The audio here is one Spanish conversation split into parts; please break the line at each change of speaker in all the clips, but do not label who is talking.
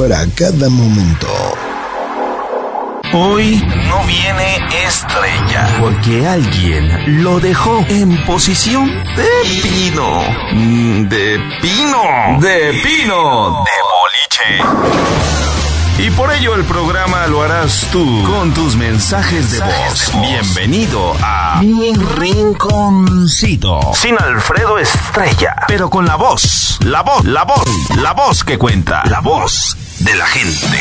para cada momento.
Hoy no viene estrella porque alguien lo dejó en posición de pino. Mm, De pino. De pino. De boliche. Y por ello el programa lo harás tú con tus mensajes de voz. Bienvenido a Mi Rinconcito. Sin Alfredo Estrella, pero con la voz, la voz, la voz, la voz que cuenta, la voz de la gente.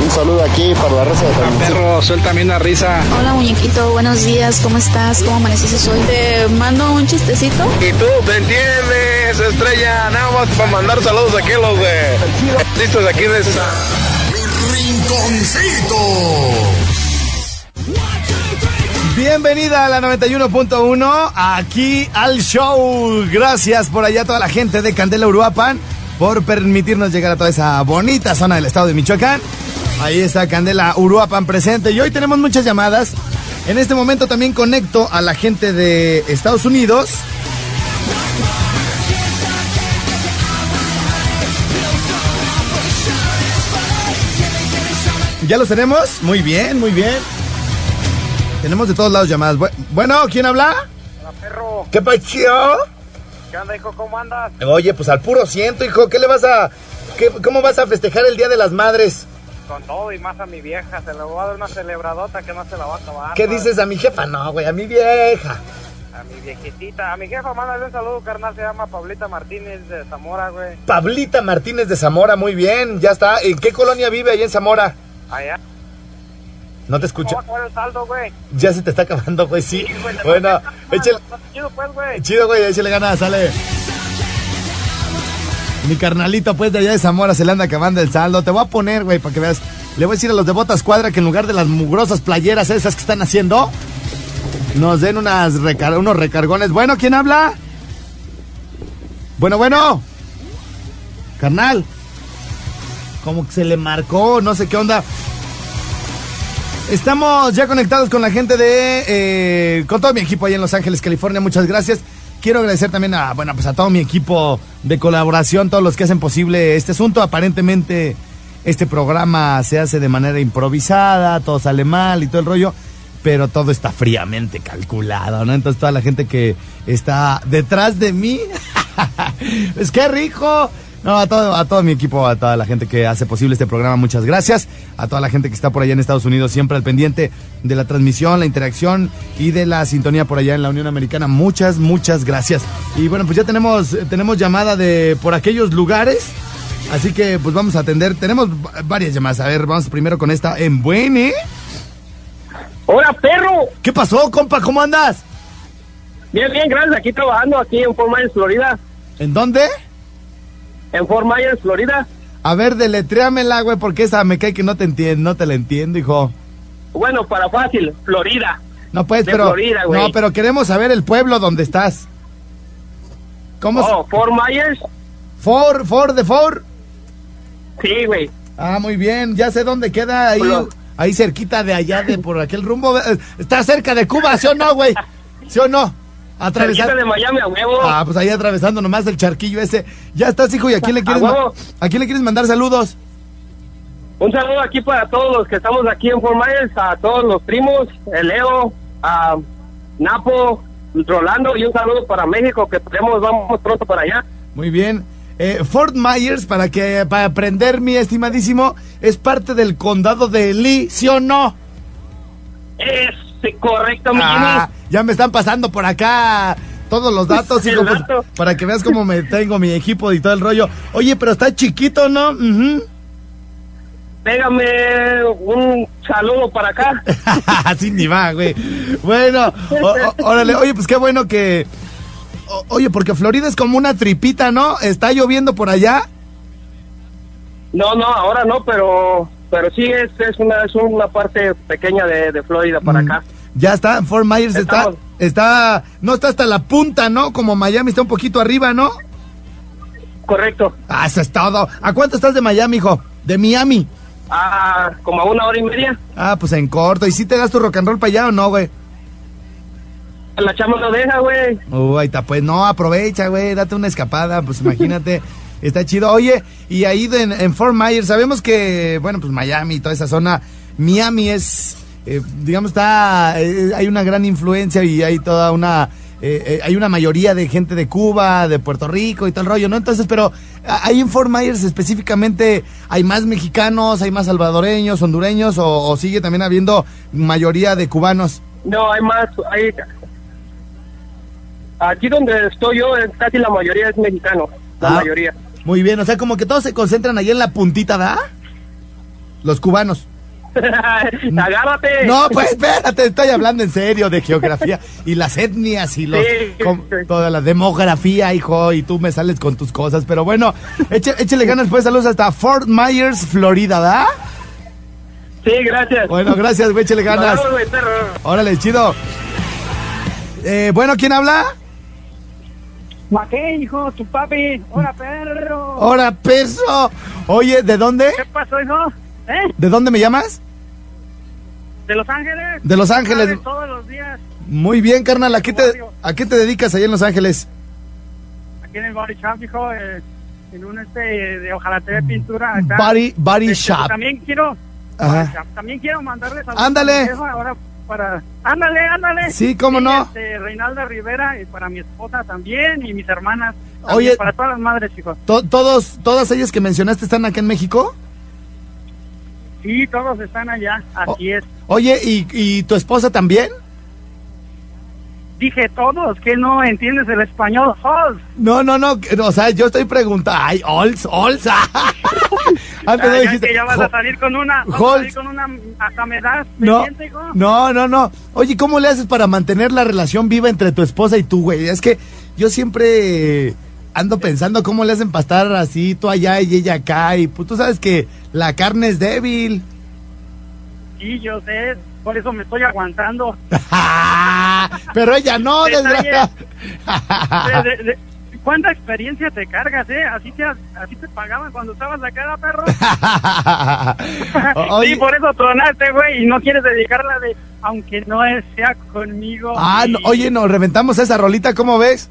Un saludo aquí para la raza de San.
Perro, suéltame una risa.
Hola muñequito, buenos días, ¿cómo estás? ¿Cómo amaneciste hoy? Te mando un chistecito.
Y tú te entiendes, estrella, nada más para mandar saludos aquí a los de listos aquí de esa.
Bienvenida a la 91.1, aquí al show. Gracias por allá a toda la gente de Candela Uruapan por permitirnos llegar a toda esa bonita zona del estado de Michoacán. Ahí está Candela Uruapan presente y hoy tenemos muchas llamadas. En este momento también conecto a la gente de Estados Unidos. ¿Ya los tenemos? Muy bien, muy bien. Tenemos de todos lados llamadas. Bu- Bueno, ¿quién habla?
Hola, perro.
¿Qué pacho?
¿Qué onda, hijo? ¿Cómo andas?
Oye, pues al puro ciento, hijo. ¿Qué le vas a... qué- ¿Cómo vas a festejar el Día de las Madres?
Con todo y más a mi vieja. Se le voy a dar una celebradota que no se la va a acabar.
¿Qué dices a mi jefa? No, güey, a mi vieja.
A mi viejitita. A mi jefa, mándale un saludo, carnal. Se llama Pablita Martínez de Zamora, güey.
Pablita Martínez de Zamora, muy bien. Ya está. ¿En qué colonia vive ahí en Zamora?
Allá.
No te
¿Cómo
escucho.
el saldo, güey?
Ya se te está acabando, güey, sí.
güey,
Bueno, échale...
Chido, pues, güey.
Chido, güey, échale ganas, sale. Mi carnalito, pues, de allá de Zamora se le anda acabando el saldo. Te voy a poner, güey, para que veas. Le voy a decir a los de Botas Cuadra que en lugar de las mugrosas playeras esas que están haciendo, nos den unas recar- unos recargones. Bueno, ¿quién habla? Bueno, bueno. Carnal. Como que se le marcó, no sé qué onda. Estamos ya conectados con la gente de. eh, con todo mi equipo ahí en Los Ángeles, California. Muchas gracias. Quiero agradecer también a, bueno, pues a todo mi equipo de colaboración, todos los que hacen posible este asunto. Aparentemente, este programa se hace de manera improvisada, todo sale mal y todo el rollo, pero todo está fríamente calculado, ¿no? Entonces, toda la gente que está detrás de mí, es que rico. No, a todo, a todo mi equipo, a toda la gente que hace posible este programa, muchas gracias. A toda la gente que está por allá en Estados Unidos, siempre al pendiente de la transmisión, la interacción y de la sintonía por allá en la Unión Americana, muchas, muchas gracias. Y bueno, pues ya tenemos, eh, tenemos llamada de por aquellos lugares. Así que pues vamos a atender. Tenemos va- varias llamadas. A ver, vamos primero con esta en Buene.
¡Hola, perro!
¿Qué pasó, compa? ¿Cómo andas?
Bien, bien, gracias. Aquí trabajando, aquí en Fort Myers, Florida.
¿En dónde?
En Fort Myers, Florida.
A ver, deletréamela, güey, porque esa me cae que no te entiendo, no te la entiendo, hijo.
Bueno, para fácil, Florida.
No pues,
De
pero
Florida, güey.
no, pero queremos saber el pueblo donde estás. ¿Cómo? se-
Oh, Fort Myers.
For, for de for.
Sí, güey.
Ah, muy bien, ya sé dónde queda ahí, ahí cerquita de allá de por aquel rumbo. Eh, Está cerca de Cuba, ¿sí o no, güey? ¿Sí o no? Atravesar.
de Miami, a huevo.
Ah, pues ahí atravesando nomás el charquillo ese. Ya estás, hijo, ¿y a quién le quieres.
¿a
quién le quieres mandar saludos?
Un saludo aquí para todos los que estamos aquí en Fort Myers, a todos los primos, el Leo, a Napo, Rolando, y un saludo para México, que tenemos, vamos pronto para allá.
Muy bien. eh, Fort Myers, para que para aprender, mi estimadísimo, es parte del condado de Lee, ¿sí o no?
Es correcto, mi
Ah, ya me están pasando por acá todos los datos, hijo, pues, para que veas cómo me tengo mi equipo y todo el rollo. Oye, pero está chiquito, ¿no? Ujú.
Pégame un saludo para acá.
Así ni va, güey. Bueno, órale, oye, pues qué bueno que... o- oye, porque Florida es como una tripita, ¿no? ¿Está lloviendo por allá?
No, no, ahora no, pero pero sí es, es una es una parte pequeña de, de Florida para
Mm.
acá.
Ya está, Fort Myers está,
Estamos-
está, no está hasta la punta, ¿no? Como Miami está un poquito arriba, ¿no?
Correcto.
Ah, eso es todo. ¿A cuánto estás de Miami, hijo? De Miami.
Ah, como a una hora y media.
Ah, pues en corto. ¿Y si te das tu rock and roll para allá o no, güey?
La chama no deja, güey.
Uy, ahí está, pues no, aprovecha, güey, date una escapada, pues imagínate, está chido. Oye, y ahí de- en, en Fort Myers, sabemos que, bueno, pues Miami y toda esa zona, Miami es, eh, digamos, está, eh, hay una gran influencia y hay toda una, eh, eh, hay una mayoría de gente de Cuba, de Puerto Rico y el rollo, ¿no? Entonces, pero ahí en Fort Myers específicamente, ¿hay más mexicanos, hay más salvadoreños, hondureños o, o sigue también habiendo mayoría de cubanos?
No, hay más, hay Aquí donde estoy yo, casi la mayoría es mexicano, la
Ah.
mayoría.
Muy bien, o sea, como que todos se concentran ahí en la puntita, ¿da? Los cubanos.
Agárrate.
No, pues espérate, estoy hablando en serio de geografía y las etnias y los
Sí.
com- toda la demografía, hijo, y tú me sales con tus cosas, pero bueno, eche- échele ganas pues, saludos hasta Fort Myers, Florida, ¿da?
Sí, gracias.
Bueno, gracias, güey, échele ganas.
Perro.
Órale, chido. Eh, bueno, ¿quién habla?
¿Qué, hijo? Tu papi. Hola, perro.
Hola, peso. Oye, ¿de dónde?
¿Qué pasó, hijo? ¿Eh?
¿De dónde me llamas?
¿De Los Ángeles?
De Los Ángeles.
Sabes, Todos los días.
Muy bien, carnal, ¿a qué te, a qué te dedicas ahí en Los Ángeles?
Aquí en el Body Shop, hijo. eh, en un este de ojalate de pintura. acá.
Body, body
Este,
Shop.
También quiero.
Ajá.
Body También quiero mandarles a
Ándale.
Ahora para. Ándale, ándale.
Sí, cómo no.
Este, Reinalda Rivera y para mi esposa también y mis hermanas.
Oye.
Para todas las madres, hijo.
To- todos, todas ellas que mencionaste están acá en México.
Sí, todos están allá. Así es.
Oye, ¿y, y tu esposa también?
Dije todos, que no entiendes el español. Halls.
No, no, no, o sea, yo estoy preguntando. Ay. Antes no
Ah, ya
dijiste.
que ya vas a salir con una, vas a salir con una, hasta me das
No, no, no, no. Oye, ¿cómo le haces para mantener la relación viva entre tu esposa y tú, güey? Es que yo siempre ando pensando cómo le hacen para estar así, tú allá y ella acá. Y pues tú sabes que la carne es débil.
Sí, yo sé, por eso me estoy aguantando.
Pero ella no, desgraciada.
De- de- de- ¿Cuánta experiencia te cargas, eh? Así te, así te pagaban cuando estabas acá, perro.
Oye.
Sí, por eso tronaste, güey, y no quieres dedicarla de, aunque no sea conmigo.
Ah,
y-
no, oye, nos reventamos esa rolita, ¿cómo ves?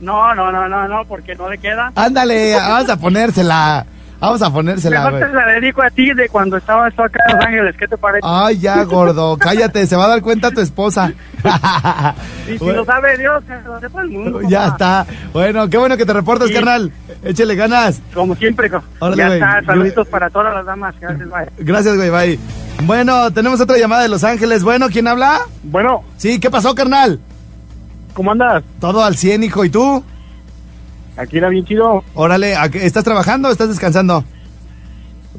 No, no, no, no, no, porque no le queda.
Ándale, vamos a ponérsela. Vamos a ponérsela,
Mejor te la dedico a ti de cuando estabas tú acá en Los Ángeles, ¿qué te parece?
Ay, ya, gordo, cállate, se va a dar cuenta tu esposa.
y si
bueno.
lo sabe Dios, que lo sepa el mundo.
ya
papá.
está. Bueno, qué bueno que te reportas,
Sí.
carnal. Échele ganas.
Como siempre,
Órale,
ya
güey.
está. Saluditos para todas las damas. Gracias, bye.
Gracias, güey, bye. Bueno, tenemos otra llamada de Los Ángeles. Bueno, ¿quién habla?
Bueno,
Sí, ¿qué pasó, carnal?
¿Cómo andas?
Todo al 100, hijo. ¿Y tú?
Aquí era bien chido.
Órale, ¿a qué- ¿estás trabajando o estás descansando?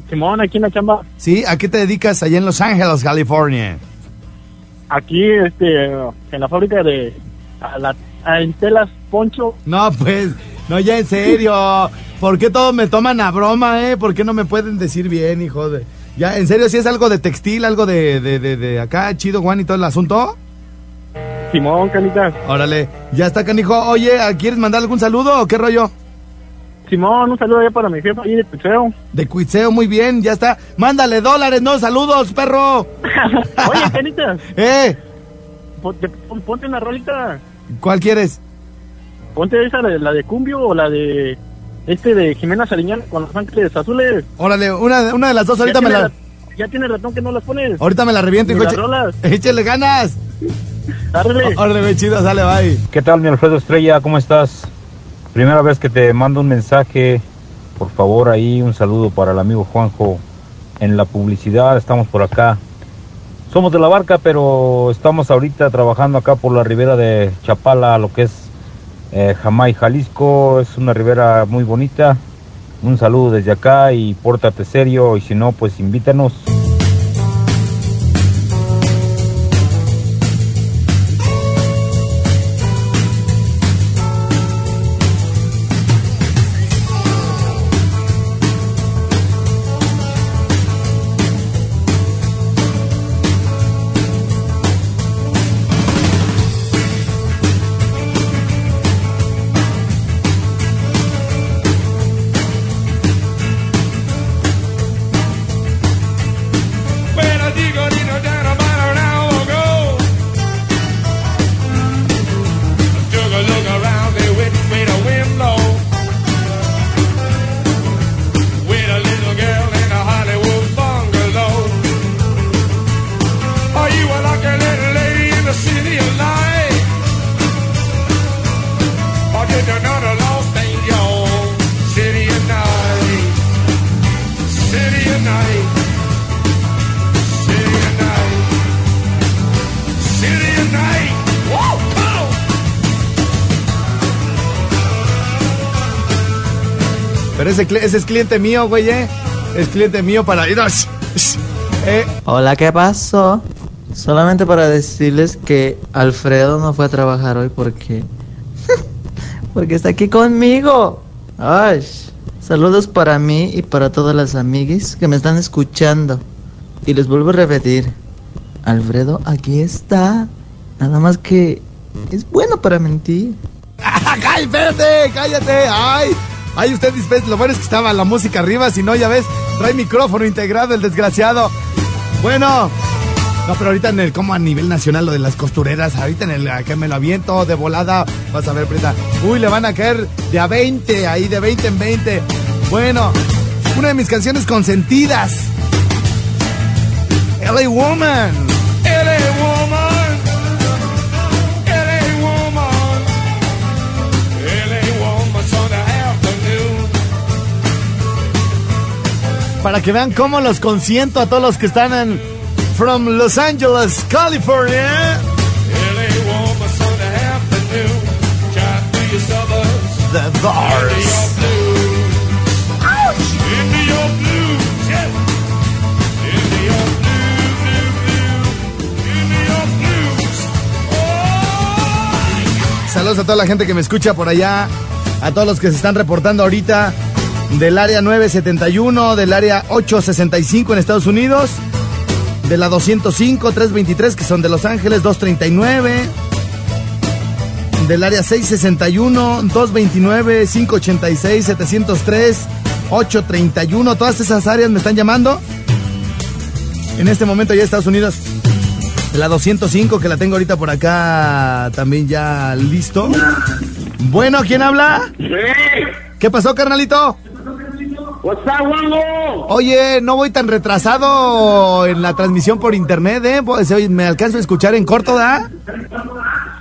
Simón, aquí en la chamba.
Sí, ¿a qué te dedicas allá en Los Ángeles, California?
Aquí, este, en la fábrica de a la, a Entelas Poncho.
No, pues, no, ya en serio. ¿Por qué todos me toman a broma, eh? ¿Por qué no me pueden decir bien, hijo de... Ya, en serio, si es algo de textil, algo de, de, de, de acá, chido, Juan, y todo el asunto.
Simón, canita.
Órale, ya está, canijo. Oye, ¿quieres mandar algún saludo o qué rollo?
Simón, un saludo allá para mi jefe ahí de Pucheo.
De Cuitseo, muy bien, ya está. Mándale dólares, no, saludos, perro.
Oye, canita,
¿Eh?
ponte, pon- ponte una rolita.
¿Cuál quieres?
Ponte esa, la de, la de Cumbio o la de este de Jimena Sariñán con los ángeles azules.
Órale, una, una de las dos, ahorita me la...
Ya tiene ratón que no las pones.
Ahorita me la reviento, hijo. Échale ganas.
Árrele.
Órale, chido, sale, bye.
¿Qué tal, mi Alfredo Estrella? ¿Cómo estás? Primera vez que te mando un mensaje, por favor ahí un saludo para el amigo Juanjo en la publicidad, estamos por acá. Somos de la barca, pero estamos ahorita trabajando acá por la ribera de Chapala, lo que es eh, Jamay, Jalisco. Es una ribera muy bonita. Un saludo desde acá y pórtate serio y si no, pues invítanos.
Ese, es cliente mío, güey, ¿eh? Es cliente mío para
eh. Hola, ¿qué pasó? Solamente para decirles que Alfredo no fue a trabajar hoy porque... porque está aquí conmigo. Ay, saludos para mí y para todas las amiguis que me están escuchando. Y les vuelvo a repetir. Alfredo aquí está. Nada más que es bueno para mentir.
¡Cállate! ¡Cállate! ¡Ay! Ay, usted dispensa. Lo bueno es que estaba la música arriba, si no, ya ves, trae micrófono integrado el desgraciado. Bueno. No, pero ahorita en el, como a nivel nacional, lo de las costureras, ahorita en el que me lo aviento de volada, vas a ver, Preta. Uy, le van a caer de a 20, ahí de 20 en 20. Bueno, una de mis canciones consentidas. LA Woman. Para que vean cómo los consiento a todos los que están en From Los Angeles, California. The Doors. Saludos a toda la gente que me escucha por allá, a todos los que se están reportando ahorita del área 971, del área 865 en Estados Unidos, de la 205, 323 que son de Los Ángeles, 239, del área 661, 229, 586, 703, 831, todas esas áreas me están llamando. En este momento ya Estados Unidos, la 205 que la tengo ahorita por acá también ya listo. Bueno, ¿quién habla? Sí. ¿Qué pasó, carnalito? Oye, no voy tan retrasado en la transmisión por internet, ¿eh? Pues, me alcanzo a escuchar en corto, ¿da?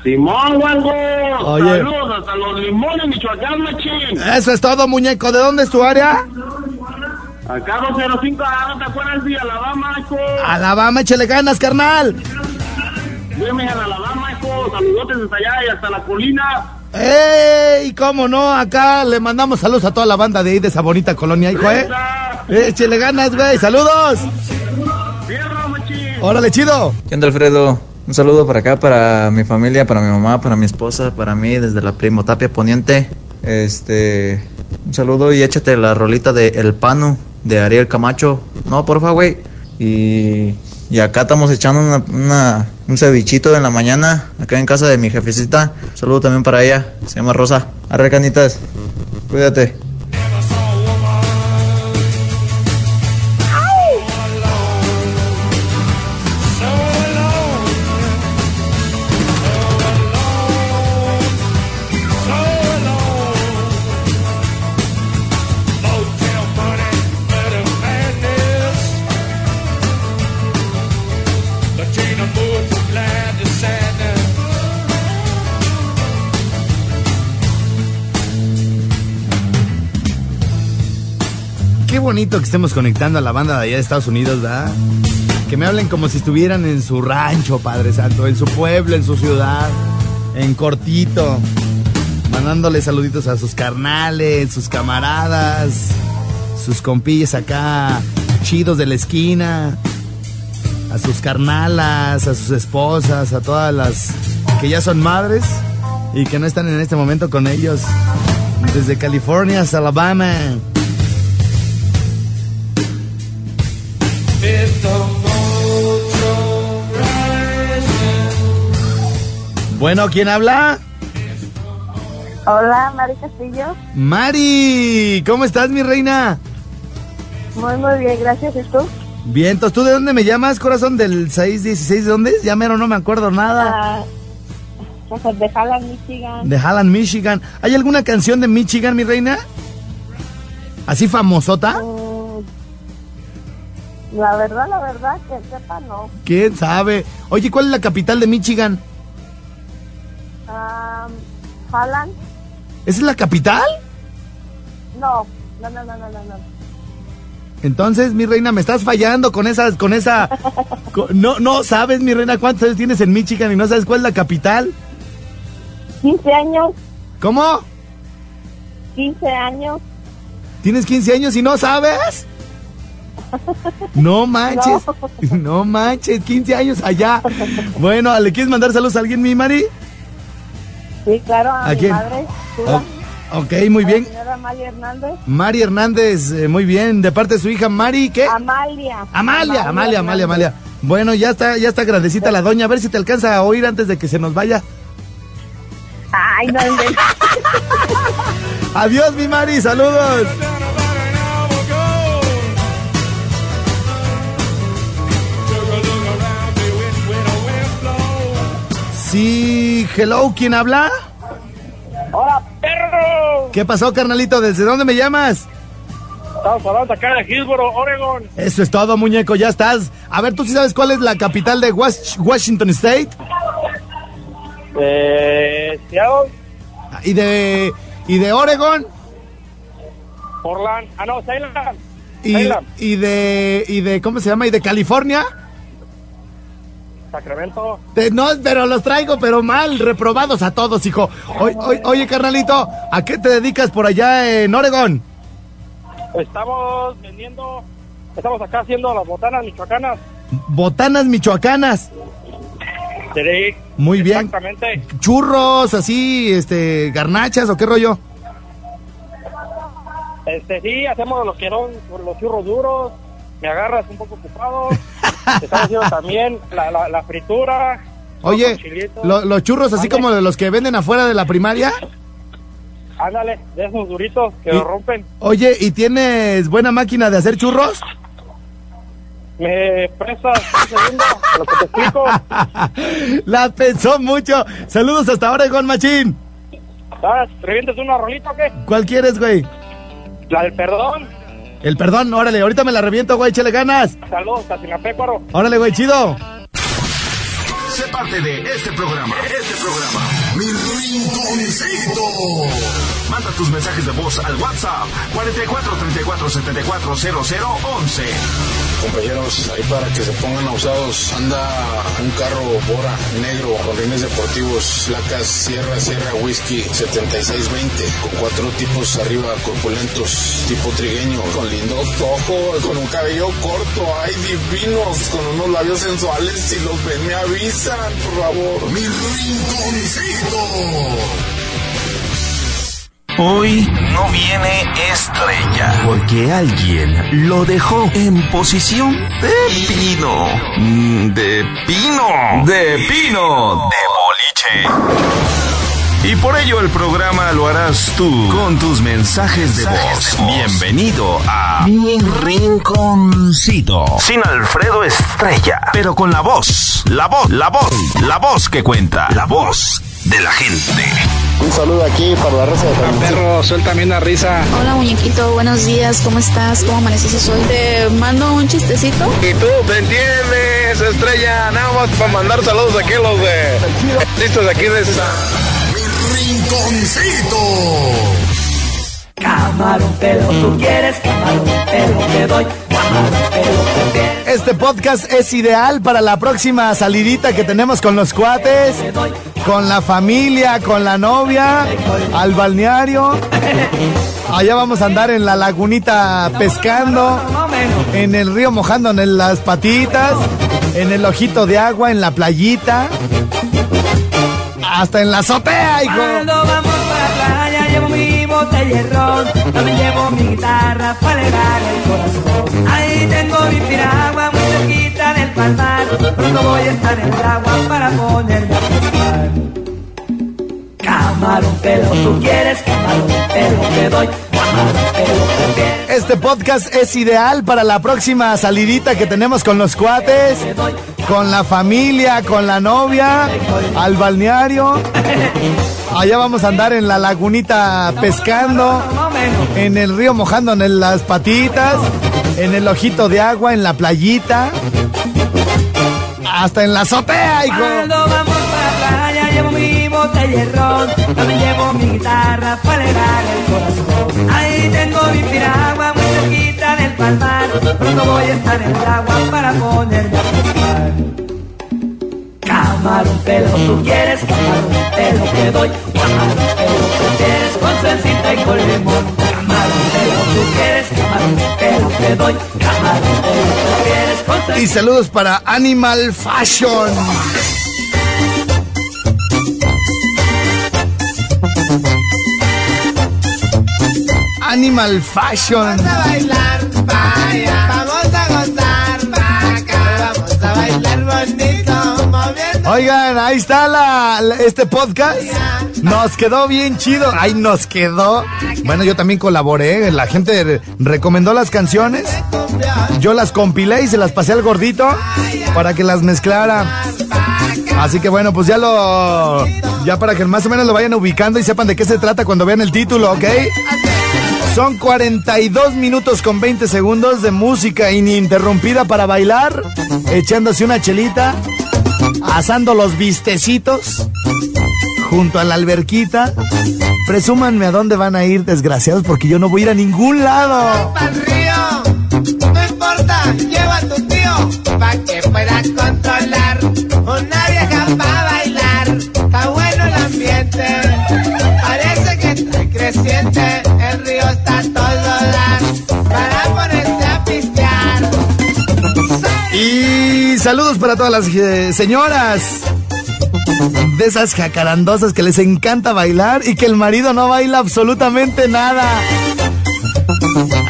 Simón, Wango. Oye. Saludos hasta los limones, Michoacán, machín.
Eso es todo, muñeco. ¿De dónde es tu área?
Acá 205, ¿no te acuerdas de Alabama, hijo?
Alabama, échale ganas, carnal.
Dime en Alabama, hijo. Saludotes desde allá y hasta la colina.
¡Ey! ¿Cómo no? Acá le mandamos saludos a toda la banda de ahí de esa bonita colonia, hijo, ¿eh? Échele ganas, güey. ¡Saludos! ¡Órale, chido!
¿Qué onda, Alfredo? Un saludo para acá, para mi familia, para mi mamá, para mi esposa, para mí, desde la Primo Tapia Poniente. Este. Un saludo y échate la rolita de El Pano de Ariel Camacho. No, porfa, güey. Y y acá estamos echando una, un cevichito en la mañana, acá en casa de mi jefecita. saludo también para ella, se llama Rosa. Arre canitas, cuídate.
Bonito que estemos conectando a la banda de allá de Estados Unidos, ¿verdad? Que me hablen como si estuvieran en su rancho, Padre Santo, en su pueblo, en su ciudad, en cortito, mandándole saluditos a sus carnales, sus camaradas, sus compillas acá, chidos de la esquina, a sus carnalas, a sus esposas, a todas las que ya son madres y que no están en este momento con ellos. Desde California hasta Alabama. Bueno, ¿quién habla?
Hola, Mari Castillo.
Mari, ¿cómo estás, mi reina?
Muy, muy bien, gracias. ¿Y tú?
Bien, entonces, ¿tú de dónde me llamas, corazón? ¿Del 616? ¿De dónde es? Ya mero no me acuerdo nada.
Ah, de Halland, Michigan.
De Halland, Michigan. ¿Hay alguna canción de Michigan, mi reina? ¿Así famosota?
Mm, la verdad, la verdad, que sepa, no.
¿Quién sabe? Oye, ¿cuál es la capital de Michigan?
Halland.
¿Esa es la capital?
No, no, no, no, no, no.
Entonces, mi reina, me estás fallando con esas, con esa. no, no sabes, mi reina, cuántos años tienes en Michigan y no sabes cuál es la capital.
15 años.
¿Cómo?
15 años.
¿Tienes 15 años y no sabes? No manches, no. manches, 15 años allá. Bueno, ¿le quieres mandar saludos a alguien, mi Mari?
Sí, claro, a, mi
quién?
madre.
Ok, muy bien.
La señora Mari Hernández.
Mari Hernández, eh, muy bien. De parte de su hija Mari, ¿qué?
Amalia.
Amalia, Amalia, Amalia, Amalia. Bueno, ya está, ya está grandecita la doña. A ver si te alcanza a oír antes de que se nos vaya.
Ay, no
Adiós, mi Mari, saludos. Sí, hello, ¿quién habla?
¡Hola, perro!
¿Qué pasó, carnalito? ¿Desde dónde me llamas?
Estamos hablando acá de Hillsboro, Oregon.
Eso es todo, muñeco, ya estás. A ver, ¿tú sí sabes cuál es la capital de Washington State?
Eh, Seattle.
¿Y de, ¿Y de Oregon?
Portland. Ah, no, Salem.
¿Y, ¿Y de, ¿Y de, cómo se llama? ¿Y de California?
Sacramento.
no, pero los traigo, pero mal, reprobados a todos, hijo. oye, carnalito, ¿a qué te dedicas por allá en Oregon?
Estamos vendiendo, estamos acá haciendo las botanas michoacanas.
¿Botanas michoacanas?
Sí.
Muy bien.
Exactamente.
¿Churros, así, este, garnachas o qué rollo?
Este, sí, hacemos los que los churros duros. Me agarras un poco ocupado. Estamos haciendo también la, la, fritura.
Oye, los churros así como de los que venden afuera de la primaria.
Ándale, de esos duritos que lo rompen.
Oye, ¿y tienes buena máquina de hacer churros?
Me prestas un segundo, lo que te explico.
La pensó mucho. Saludos hasta ahora, Gon Machín.
¿Sabes? ¿Revientes una rolita o qué?
¿Cuál quieres, güey?
La del perdón.
El perdón, órale, ahorita me la reviento, güey, échale ganas.
Saludos, Casinapecuaro.
Órale, güey, chido.
Sé parte de este programa. Este programa. Mi rinconcito. Manda tus mensajes de voz al WhatsApp 44 34 74 0011.
Compañeros, ahí para que se pongan usados, anda un carro Bora negro con rines deportivos, placas Sierra Sierra Whisky 7620, con cuatro tipos arriba corpulentos, tipo trigueño, con lindo ojos, con un cabello corto, ay divinos, con unos labios sensuales, si los ven me avisan, por favor.
Mi rinconcito.
Hoy no viene estrella, porque alguien lo dejó en posición de pino. Mm, De pino. De pino. De boliche. Y por ello el programa lo harás tú con tus mensajes de voz. Bienvenido a Mi Rinconcito. Sin Alfredo Estrella, pero con la voz, la voz, la voz, la voz que cuenta, la voz de la gente.
Un saludo aquí para la raza de
Perro, suéltame una risa.
Hola muñequito, buenos días, ¿cómo estás? ¿Cómo amaneciste hoy? Te mando un chistecito.
Y tú te entiendes, estrella, nada más para mandar saludos aquí a los de listos aquí de.
Mi rinconcito.
Camarón pero tú quieres, camarón pero te doy, camarón tú quieres.
Este podcast es ideal para la próxima salidita que tenemos con los cuates, con la familia, con la novia, al balneario. Allá vamos a andar en la lagunita pescando, en el río mojando en las patitas, en el ojito de agua, en la playita, hasta en la azotea, hijo.
Botella de ron, también llevo mi guitarra para alegrar el corazón. Ahí tengo mi piragua muy cerquita del palmar, pronto voy a estar en el agua para ponerme a pescar. Camarón pero tú quieres, camarón pero te doy,
Este podcast es ideal para la próxima salidita que tenemos con los cuates, con la familia, con la novia, al balneario. Allá vamos a andar en la lagunita pescando, en el río mojando en las patitas, en el ojito de agua, en la playita, hasta en la azotea, hijo.
Botella de ron, también llevo mi guitarra para alegrar el corazón. Ahí tengo mi piragua muy cerquita del palmar, pronto voy a estar en el agua para ponerme a pescar. Camarón pero tú quieres, camarón pero te doy, camarón pero tú quieres con salsita y con limón. Camarón pero tú quieres, camarón pero te doy, camarón pero tú quieres con salsita
Y saludos para Animal Fashion. Animal Fashion.
Vamos a bailar, vaya. Vamos a gozar, vaca. Vamos a bailar bonito, moviendo.
Oigan, ahí está la, la- este podcast. Nos quedó bien chido. Ahí nos quedó. Bueno, yo también colaboré. La gente re- recomendó las canciones. Yo las compilé y se las pasé al gordito para que las mezclara. Así que bueno, pues ya lo. Ya para que más o menos lo vayan ubicando y sepan de qué se trata cuando vean el título, ¿ok? Son 42 minutos con 20 segundos de música ininterrumpida para bailar, echándose una chelita, asando los vistecitos junto a la alberquita. Presúmanme a dónde van a ir, desgraciados, porque yo no voy a ir a ningún lado.
No importa, lleva a tu tío, pa' que pueda controlar. Una vieja para
todas las eh, señoras. De esas jacarandosas que les encanta bailar y que el marido no baila absolutamente nada.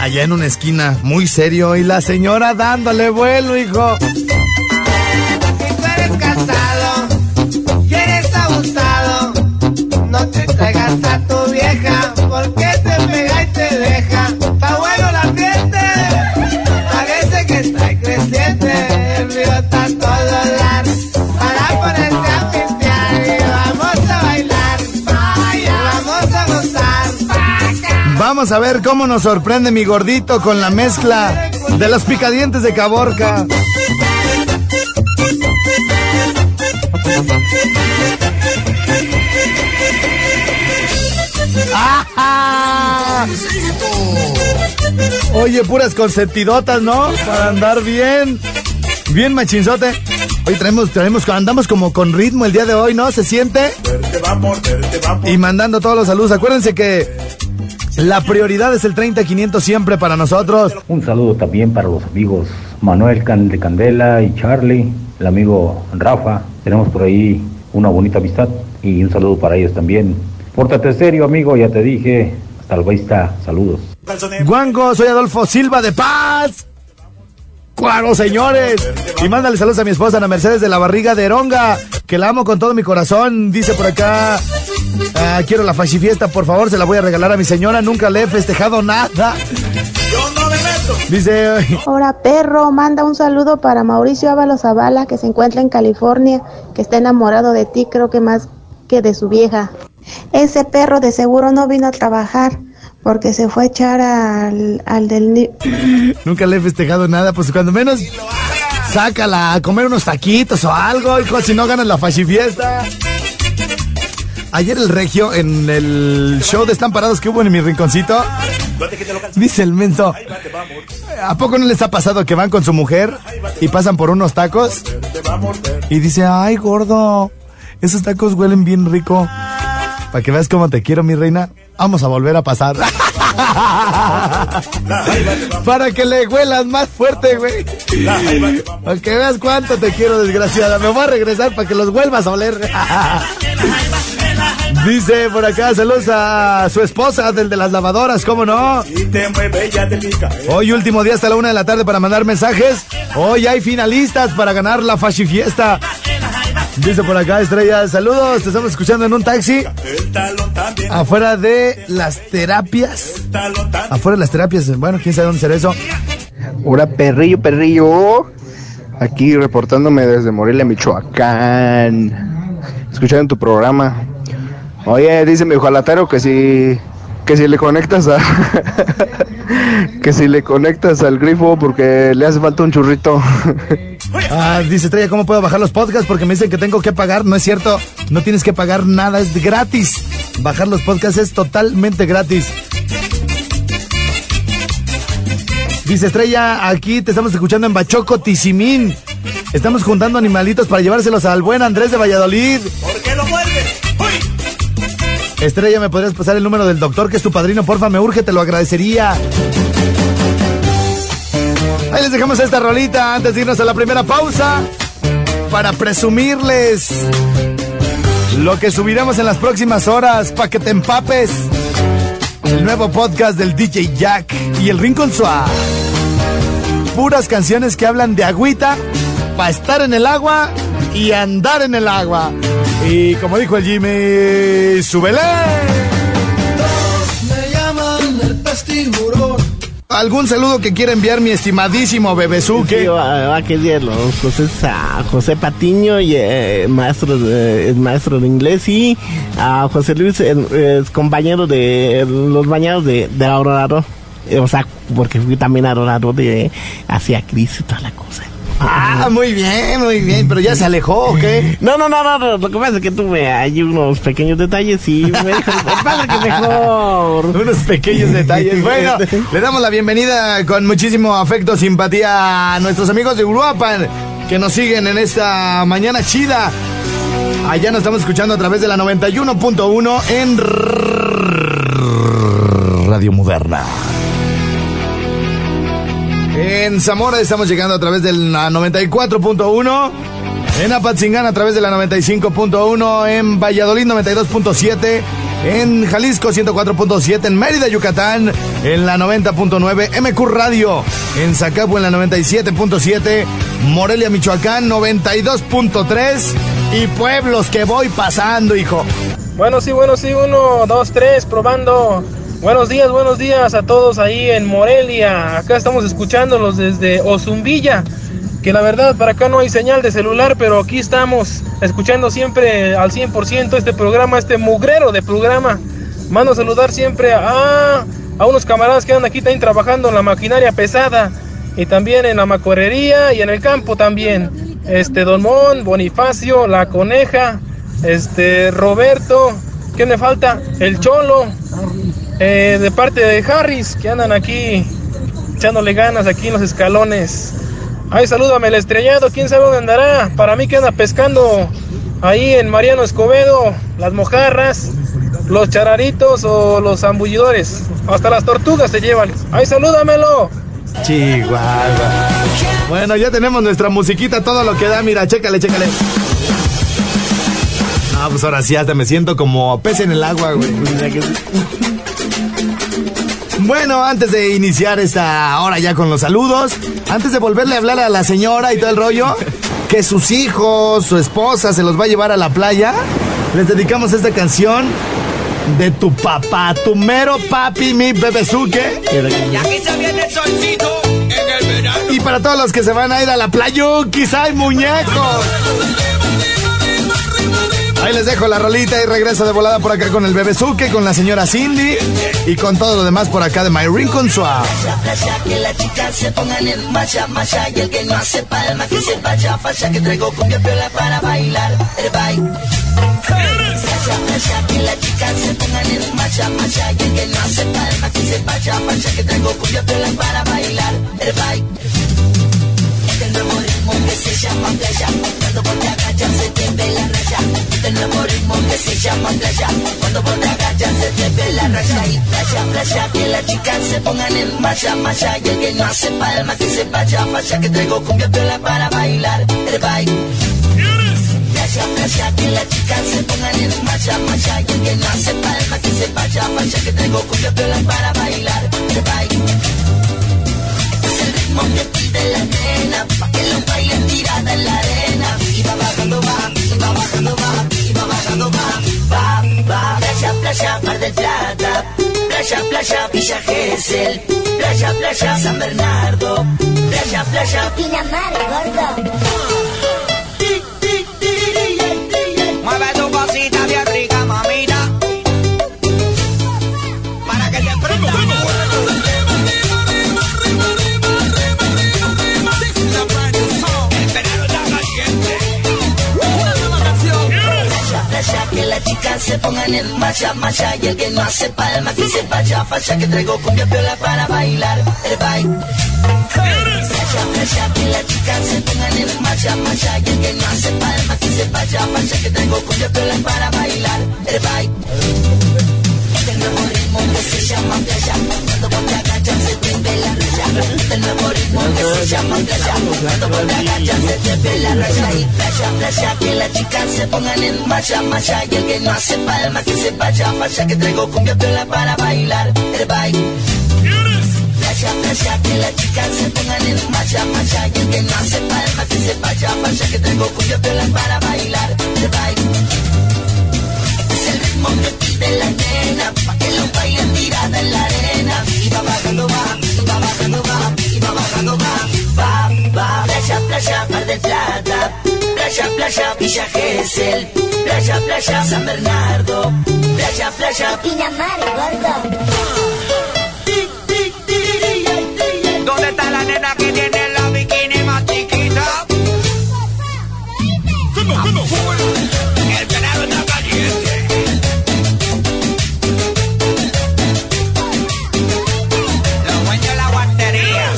Allá en una esquina, muy serio, y la señora dándole vuelo, hijo.
Vamos a
ver cómo nos sorprende mi gordito con la mezcla de los picadientes de Caborca. ¡Ah! Oye, puras consentidotas, ¿no? Para andar bien. Bien machinzote. Hoy traemos, traemos, andamos como con ritmo el día de hoy, ¿no? ¿Se siente? Y mandando todos los saludos. Acuérdense que la prioridad es el 30-500 siempre para nosotros.
Un saludo también para los amigos Manuel de Candela y Charlie, el amigo Rafa. Tenemos por ahí una bonita amistad y un saludo para ellos también. Pórtate serio, amigo, ya te dije. Hasta la vista, saludos.
Guango, soy Adolfo Silva de Paz. Cuaro, señores. Y mándale saludos a mi esposa Ana Mercedes de la Barriga de Eronga, que la amo con todo mi corazón. Dice por acá, ah, quiero la fiesta, por favor, se la voy a regalar a mi señora. Nunca le he festejado nada. Dice,
Ahora, perro, manda un saludo para Mauricio Ábalos Zavala, que se encuentra en California, que está enamorado de ti, creo que más que de su vieja. Ese perro de seguro no vino a trabajar porque se fue a echar al, al del...
nunca le he festejado nada, pues cuando menos sácala a comer unos taquitos o algo, hijo, si no ganas la fiesta. Ayer el regio en el show de estamparados que hubo en mi rinconcito. Dice el menso. ¿A poco no les ha pasado que van con su mujer y pasan por unos tacos? Y dice, ay gordo, esos tacos huelen bien rico. Para que veas cómo te quiero, mi reina. Vamos a volver a pasar. Para que le huelas más fuerte, güey. Para que veas cuánto te quiero, desgraciada. Me voy a regresar para que los vuelvas a oler. Dice por acá, saludos a su esposa del de las lavadoras, ¿cómo no? Hoy último día hasta la una de la tarde para mandar mensajes. Hoy hay finalistas para ganar la Fashi Fiesta. Dice por acá, Estrella, saludos, te estamos escuchando en un taxi. Afuera de las terapias. Afuera de las terapias, bueno, quién sabe dónde será eso.
Hola, perrillo, perrillo. Aquí reportándome desde Morelia, Michoacán. Escuchando tu programa. Oye, dice mi ojalatero que si que si le conectas a que si le conectas al grifo porque le hace falta un churrito.
Ah, dice Estrella, ¿cómo puedo bajar los podcasts? Porque me dicen que tengo que pagar. No es cierto, no tienes que pagar nada, es gratis. Bajar los podcasts es totalmente gratis. Dice Estrella, aquí te estamos escuchando en Bachoco, Tizimín. Estamos juntando animalitos para llevárselos al buen Andrés de Valladolid.
¿Por qué lo muerde?
Estrella, ¿me podrías pasar el número del doctor que es tu padrino? Porfa, me urge, te lo agradecería. Ahí les dejamos esta rolita antes de irnos a la primera pausa para presumirles lo que subiremos en las próximas horas para que te empapes. El nuevo podcast del DJ Jack y el Rincón Suave. Puras canciones que hablan de agüita para estar en el agua y andar en el agua. Y como dijo el Jimmy, súbele.
Me llaman el pestimurón.
¿Algún saludo que quiera enviar mi estimadísimo Bebesuque?
Sí, va, a José, a José Patiño, y, eh, maestro, maestro de inglés, y a José Luis, es compañero de los bañados de, de. Eh, O sea, porque fui también a de hacia Cris y toda la cosa.
Ah, muy bien, muy bien, pero ya se alejó, ¿o qué?
No, no, no, no, no, lo que pasa es que tuve ahí unos pequeños detalles y me dijo, padre que mejor.
Unos pequeños detalles. Bueno, le damos la bienvenida con muchísimo afecto, simpatía a nuestros amigos de Uruapan que nos siguen en esta mañana chida. Allá nos estamos escuchando a través de la 91.1 en Radio Moderna. En Zamora estamos llegando a través de la 94.1. En Apatzingán a través de la 95.1. En Valladolid 92.7. En Jalisco 104.7. En Mérida, Yucatán en la 90.9. MQ Radio. En Zacapu en la 97.7. Morelia, Michoacán 92.3. Y pueblos que voy pasando, hijo.
Bueno, sí, bueno, sí, uno, dos, tres, probando. Buenos días, buenos días a todos ahí en Morelia. Acá estamos escuchándolos desde Ozumbilla. Que la verdad para acá no hay señal de celular, pero aquí estamos escuchando siempre al 100% este programa, este mugrero de programa. Mando a saludar siempre a, a unos camaradas que andan aquí también trabajando en la maquinaria pesada y también en la macorrería y en el campo también. Este Don Mon, Bonifacio, La Coneja, este Roberto, ¿qué me falta? El Cholo, eh, de parte de Harris, que andan aquí echándole ganas aquí en los escalones. Ay, salúdame el estrellado, quién sabe dónde andará. Para mí que anda pescando ahí en Mariano Escobedo, las mojarras, los chararitos o los zambullidores. Hasta las tortugas se llevan. Ay, salúdamelo.
Chihuahua. Bueno, ya tenemos nuestra musiquita, todo lo que da. Mira, chécale, chécale. Ah, pues ahora sí, hasta me siento como pez en el agua, güey. Bueno, antes de iniciar esta hora ya con los saludos, antes de volverle a hablar a la señora y todo el rollo, que sus hijos, su esposa se los va a llevar a la playa, les dedicamos esta canción de tu papá, tu mero papi, mi bebezuque.
Ya que se viene el solcito en el verano.
Y para todos los que se van a ir a la playa, quizá hay muñecos. Ahí les dejo la rolita y regreso de volada por acá con el bebezuque, con la señora Cindy y con todo lo demás por acá de My Rincon Suave.
Que. Este nuevo ritmo que se llama playa, cuando vos te agachas se te ve la raya. Este nuevo ritmo que se llama playa, cuando vos te agachas se te ve la raya. Y playa, playa, que las chicas se pongan en marcha, marcha. Y el que no hace palma, que se vaya, vaya, que traigo cumbia piola para bailar. El bike. Playa, playa, que las chicas se pongan en marcha, marcha. Y el que no hace palma, que se vaya, vaya, que traigo cumbia piola para bailar. El bike. El ritmo que pide la nena, pa' que lo bailen tirada en la arena. Y va bajando, va, y va bajando, va, y va bajando, va, va, va. Playa, playa, Mar del Plata. Playa, playa, Villa Gesell. Playa, playa, San Bernardo. Playa, playa, Pinamar, gordo. Chicas se pongan en marcha, marcha. Y el que no hace palma, que se vaya, falla, que traigo cumbia piola para bailar. El baile. Playa, playa, que las chicas se pongan en marcha, marcha. Y el que no hace palma, que se vaya, falla, que traigo cumbia piola para bailar. El baile. Llama playa, cuando vos te agachas se te la raya. Y playa, que las chicas se pongan en marcha, marcha. Y el que no hace palma, que se vaya, falla, que traigo cumbia piola para bailar. El baile. Playa, playa, que las chicas se pongan en marcha, marcha. Y el que no hace palma, que se vaya, falla, que traigo cumbia piola para bailar. El baile. Que pide la nena, pa' que lo bailen tirada en la arena. Y va bajando, va, y va bajando, va, y va bajando, va. Playa, playa, Mar del Plata. Playa, playa, Villa Gesell. Playa, playa, San Bernardo. Playa, playa, Pinamar, gordo.
¿Dónde está la nena que tiene la bikini más chiquita? El canal está caliente. Los dueños de la guantería.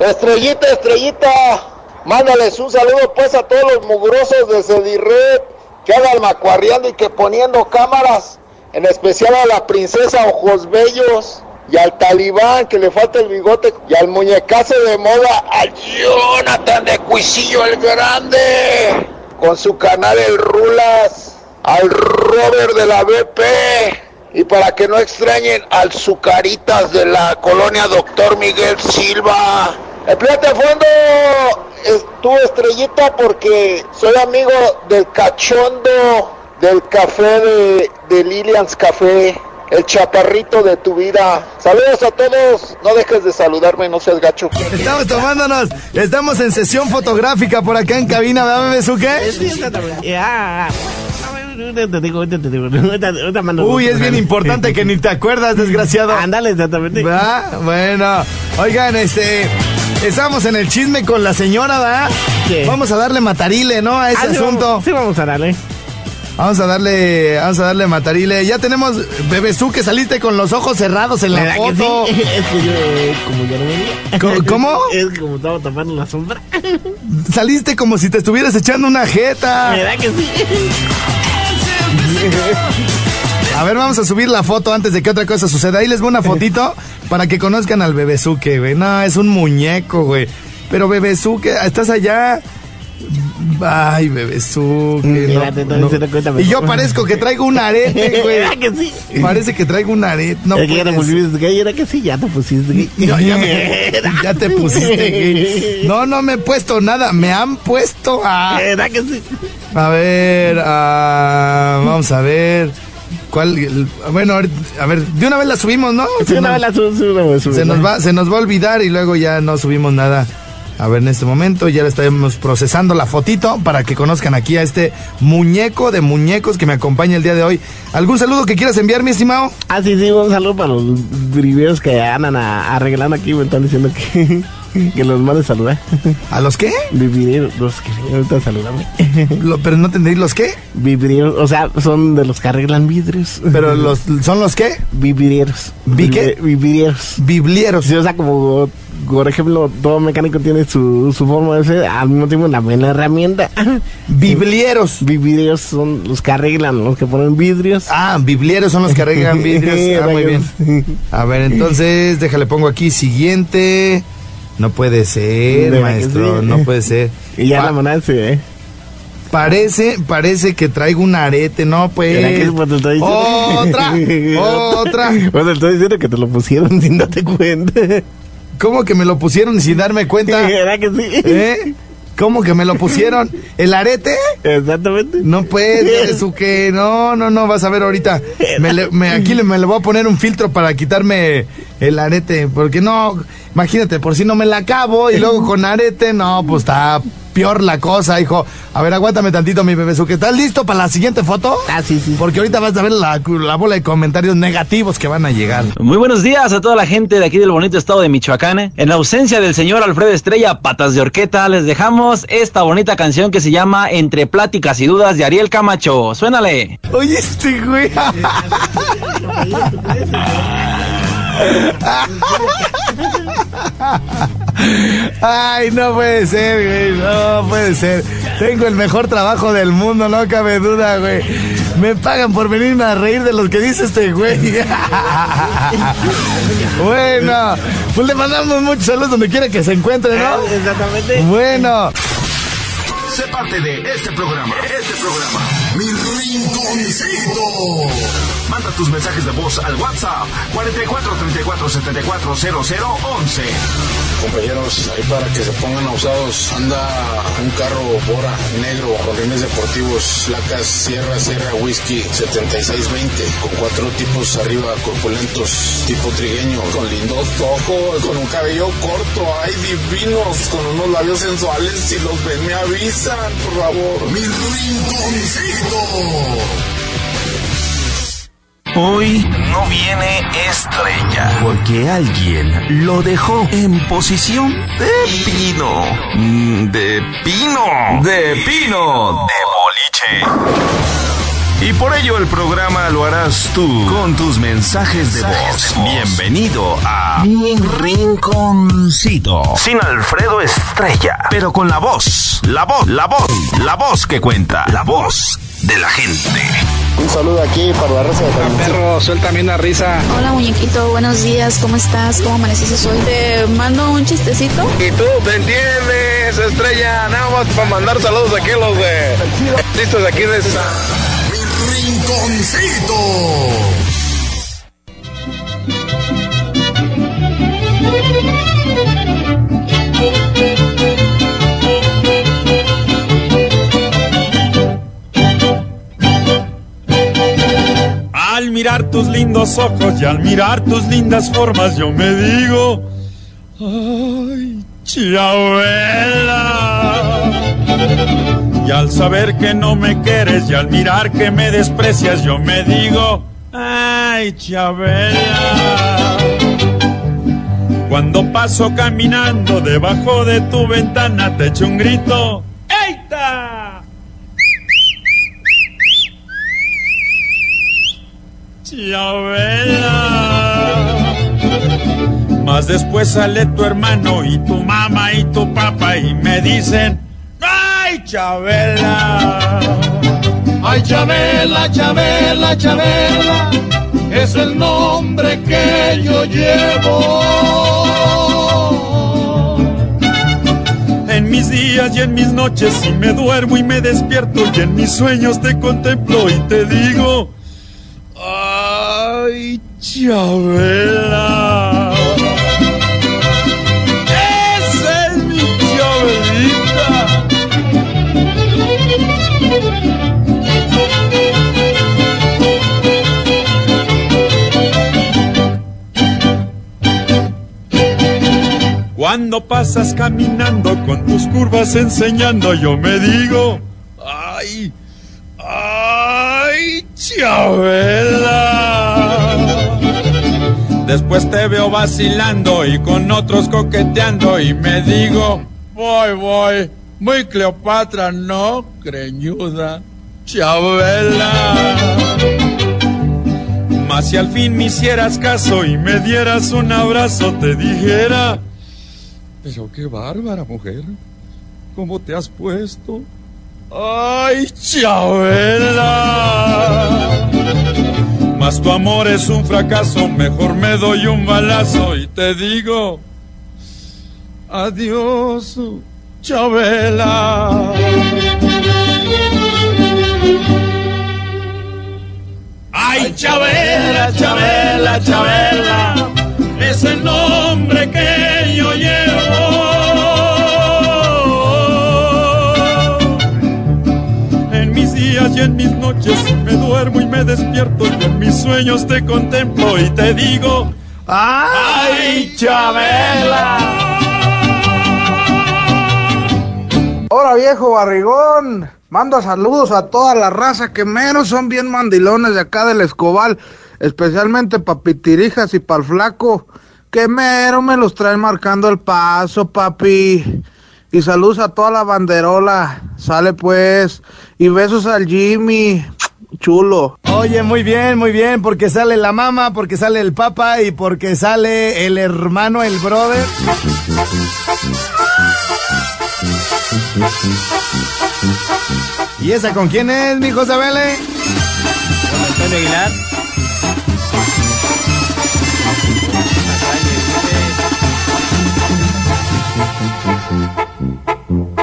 Estrellita, estrellita, mándales un saludo pues a todos los mugrosos de Cedirred que andan macuarreando y que poniendo cámaras, en especial a la princesa Ojos Bellos y al talibán que le falta el bigote y al muñecazo de moda, a Jonathan de Cuisillo el Grande, con su canal El Rulas, al Robert de la BP. Y para que no extrañen al Zucaritas de la colonia Doctor Miguel Silva. A fondo es tu estrellita porque soy amigo del cachondo del café de, de Lilian's Café, el chaparrito de tu vida. Saludos a todos, no dejes de saludarme, no seas gacho.
Estamos tomándonos, estamos en sesión fotográfica por acá en cabina, ¿verdad, Uy, es bien importante que ni te acuerdas, desgraciado.
Ándale, exactamente.
Bueno, oigan, este, estamos en el chisme con la señora, ¿va? Vamos a darle matarile, ¿no? A ese
Ah,
asunto.
vamos- Sí, vamos a darle.
Vamos a darle, vamos a darle matarile. Ya tenemos, Bebesú, que saliste con los ojos cerrados en la
¿Verdad que
foto.
sí? Es que yo, eh, como yo no veía.
¿Cómo- cómo?
Es como estaba tapando la sombra.
Saliste como si te estuvieras echando una jeta.
¿Verdad que sí?
A ver, vamos a subir la foto antes de que otra cosa suceda. Ahí les voy una fotito para que conozcan al Bebesuque, güey. No, es un muñeco, güey. Pero Bebesuque, estás allá. Ay, no, no.
te-
Y yo parezco que traigo un arete, güey.
¿Verdad que sí?
Parece que traigo un arete. No
es que ya te pusiste gay, era que sí, ya te pusiste gay.
No, ya, me- ya te pusiste gay. No, no me he puesto nada. Me han puesto a.
¿Verdad que sí?
A ver, ah, vamos a ver. ¿Cuál? el- bueno, a ver, de una vez la subimos, ¿no?
Sí, una vez la sub- sub- sub-
se nos va, se nos va a olvidar y luego ya no subimos nada. A ver, en este momento ya le estamos procesando la fotito para que conozcan aquí a este muñeco de muñecos que me acompaña el día de hoy. ¿Algún saludo que quieras enviar, mi estimado?
Ah, sí, sí, un saludo para los briveros que andan a- arreglando aquí, me están diciendo que... Que los mande saludar.
¿A los qué?
Vivireros, los que ahorita saludame.
Lo- pero no tendréis los qué?
Vivireros, o sea, son de los que arreglan vidrios.
Pero los, ¿son los qué?
Vivireros.
¿Vi qué?
Vivireros.
Biblieros.
Sí, o sea, como, por ejemplo, todo mecánico tiene su, su forma de ser, al mismo tiempo una buena herramienta.
Biblieros.
Vivireros son los que arreglan, los que ponen vidrios.
Ah, biblieros son los que arreglan vidrios. Ah, muy bien. A ver, entonces, déjale, pongo aquí siguiente. No puede ser,
¿Verdad que
maestro,
sí?
no puede ser.
Y ya la moneda se, ¿eh?
Parece, parece que traigo un arete, no
¿Verdad que
pues.
es cuando te estoy diciendo?
Otra, otra.
Pues te estoy diciendo que te lo pusieron sin darte cuenta.
¿Cómo que me lo pusieron sin darme cuenta?
¿Verdad que sí?
¿Eh? ¿Cómo que me lo pusieron? ¿El arete?
Exactamente.
No puede, su que no, no, no, vas a ver ahorita. Me le- me- aquí le, me le voy a poner un filtro para quitarme el arete, porque no, imagínate, por si no me la acabo y luego con arete, no, pues está peor la cosa, hijo. A ver, aguántame tantito, mi bebé. ¿Qué ¿Estás listo para la siguiente foto?
Ah, sí, sí.
Porque ahorita vas a ver la, la bola de comentarios negativos que van a llegar.
Muy buenos días a toda la gente de aquí del bonito estado de Michoacán. ¿eh? En ausencia del señor Alfredo Estrella, patas de horqueta, les dejamos esta bonita canción que se llama Entre pláticas y dudas de Ariel Camacho. Suénale.
Oye, este güey. Ay, no puede ser, güey. No puede ser. Tengo el mejor trabajo del mundo, no cabe duda, güey. Me pagan por venirme a reír de los que dice este güey. bueno, pues le mandamos muchos saludos donde quiera que se encuentre, ¿no?
Exactamente.
Bueno.
Sé parte de este programa. Este programa. Mi rinconcito. Manda tus mensajes de voz al WhatsApp 44 34 74 00 11.
Compañeros, ahí para que se pongan usados, anda un carro Bora negro con rines deportivos, placas Sierra Sierra Whisky 7620, con cuatro tipos arriba corpulentos, tipo trigueño, con lindos ojos, con un cabello corto, ay divinos, con unos labios sensuales, si los ven me avisan, por favor.
Mi rinconcito.
Hoy no viene estrella. Porque alguien lo dejó en posición de pino. Mm, De pino. De pino. De boliche. Y por ello el programa lo harás tú con tus mensajes de voz. Bienvenido a Mi Rinconcito. Sin Alfredo Estrella, pero con la voz, la voz, la voz, la voz que cuenta, la voz de la gente.
Un saludo aquí para la raza de
Perro, suéltame una risa.
Hola muñequito, buenos días, ¿cómo estás? ¿Cómo amaneciste hoy? Te mando un chistecito.
Y tú te entiendes, estrella, nada más para mandar saludos aquí a los de listos de aquí de.
Mi rinconcito.
Mirar tus lindos ojos y al mirar tus lindas formas, yo me digo, ay, Chabela. Y al saber que no me quieres y al mirar que me desprecias, yo me digo, ay, Chabela. Cuando paso caminando debajo de tu ventana, te echo un grito, Chabela. Más después sale tu hermano y tu mamá y tu papá y me dicen, ¡ay, Chabela!
Ay, Chabela, Chabela, Chabela, es el nombre que yo llevo.
En mis días y en mis noches, si me duermo y me despierto y en mis sueños te contemplo y te digo, ¡ay, Chabela! ¡Esa es mi Chabelita! Cuando pasas caminando con tus curvas enseñando, yo me digo, ay, ay, Chabela. Después te veo vacilando y con otros coqueteando y me digo, voy, voy, muy Cleopatra, no, creñuda, Chabela. Mas si al fin me hicieras caso y me dieras un abrazo, te dijera, pero qué bárbara mujer, ¿cómo te has puesto? ¡Ay, Chabela! Mas tu amor es un fracaso, mejor me doy un balazo y te digo, adiós, Chabela. Ay, Chabela, Chabela, Chabela, es el nombre mis noches me duermo y me despierto y en mis sueños te contemplo y te digo, ay, Chabela.
Hola viejo barrigón, mando saludos a toda la raza que menos son bien mandilones de acá del Escobal, especialmente pa' pitirijas y pa'l flaco, que mero me los traen marcando el paso, papi. Y saludos a toda la banderola, sale pues, y besos al Jimmy, chulo.
Oye, muy bien, muy bien, porque sale la mamá, porque sale el papá y porque sale el hermano, el brother. ¿Y esa con quién es, mi José Vélez?
Con Antonio Aguilar.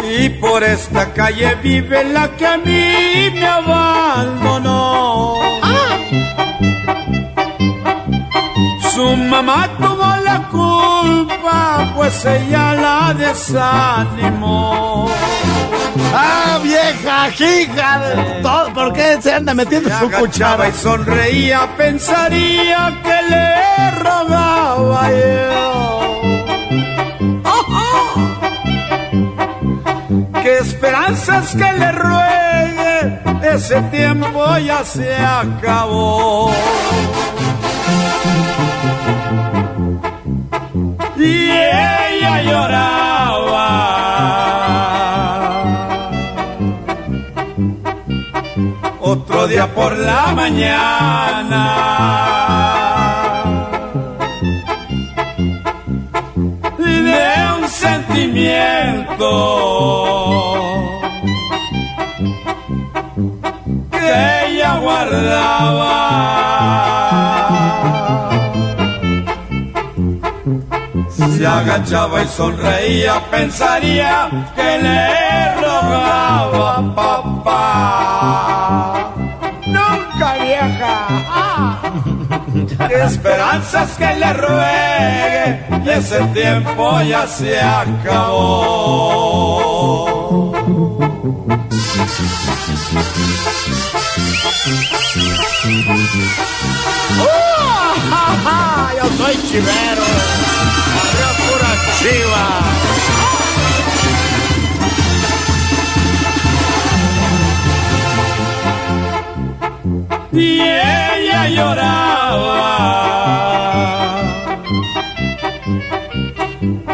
Y por esta calle vive la que a mí me abandonó. Su mamá tuvo la culpa, pues ella la desanimó.
¡Ah, vieja, hija de todo! ¿Por qué se anda metiendo
Se
su cuchara?
y sonreía, pensaría que le rogaba yo. Esperanzas que le ruegue, ese tiempo ya se acabó. Y ella lloraba. Otro día por la mañana. De un sentimiento que ella guardaba. Se agachaba y sonreía, pensaría que le rogaba papá. Nunca vieja. Qué esperanzas que le ruegue y ese tiempo ya se acabó.
Ja! Yo soy chivero. Arriba pura chiva.
y ella lloraba.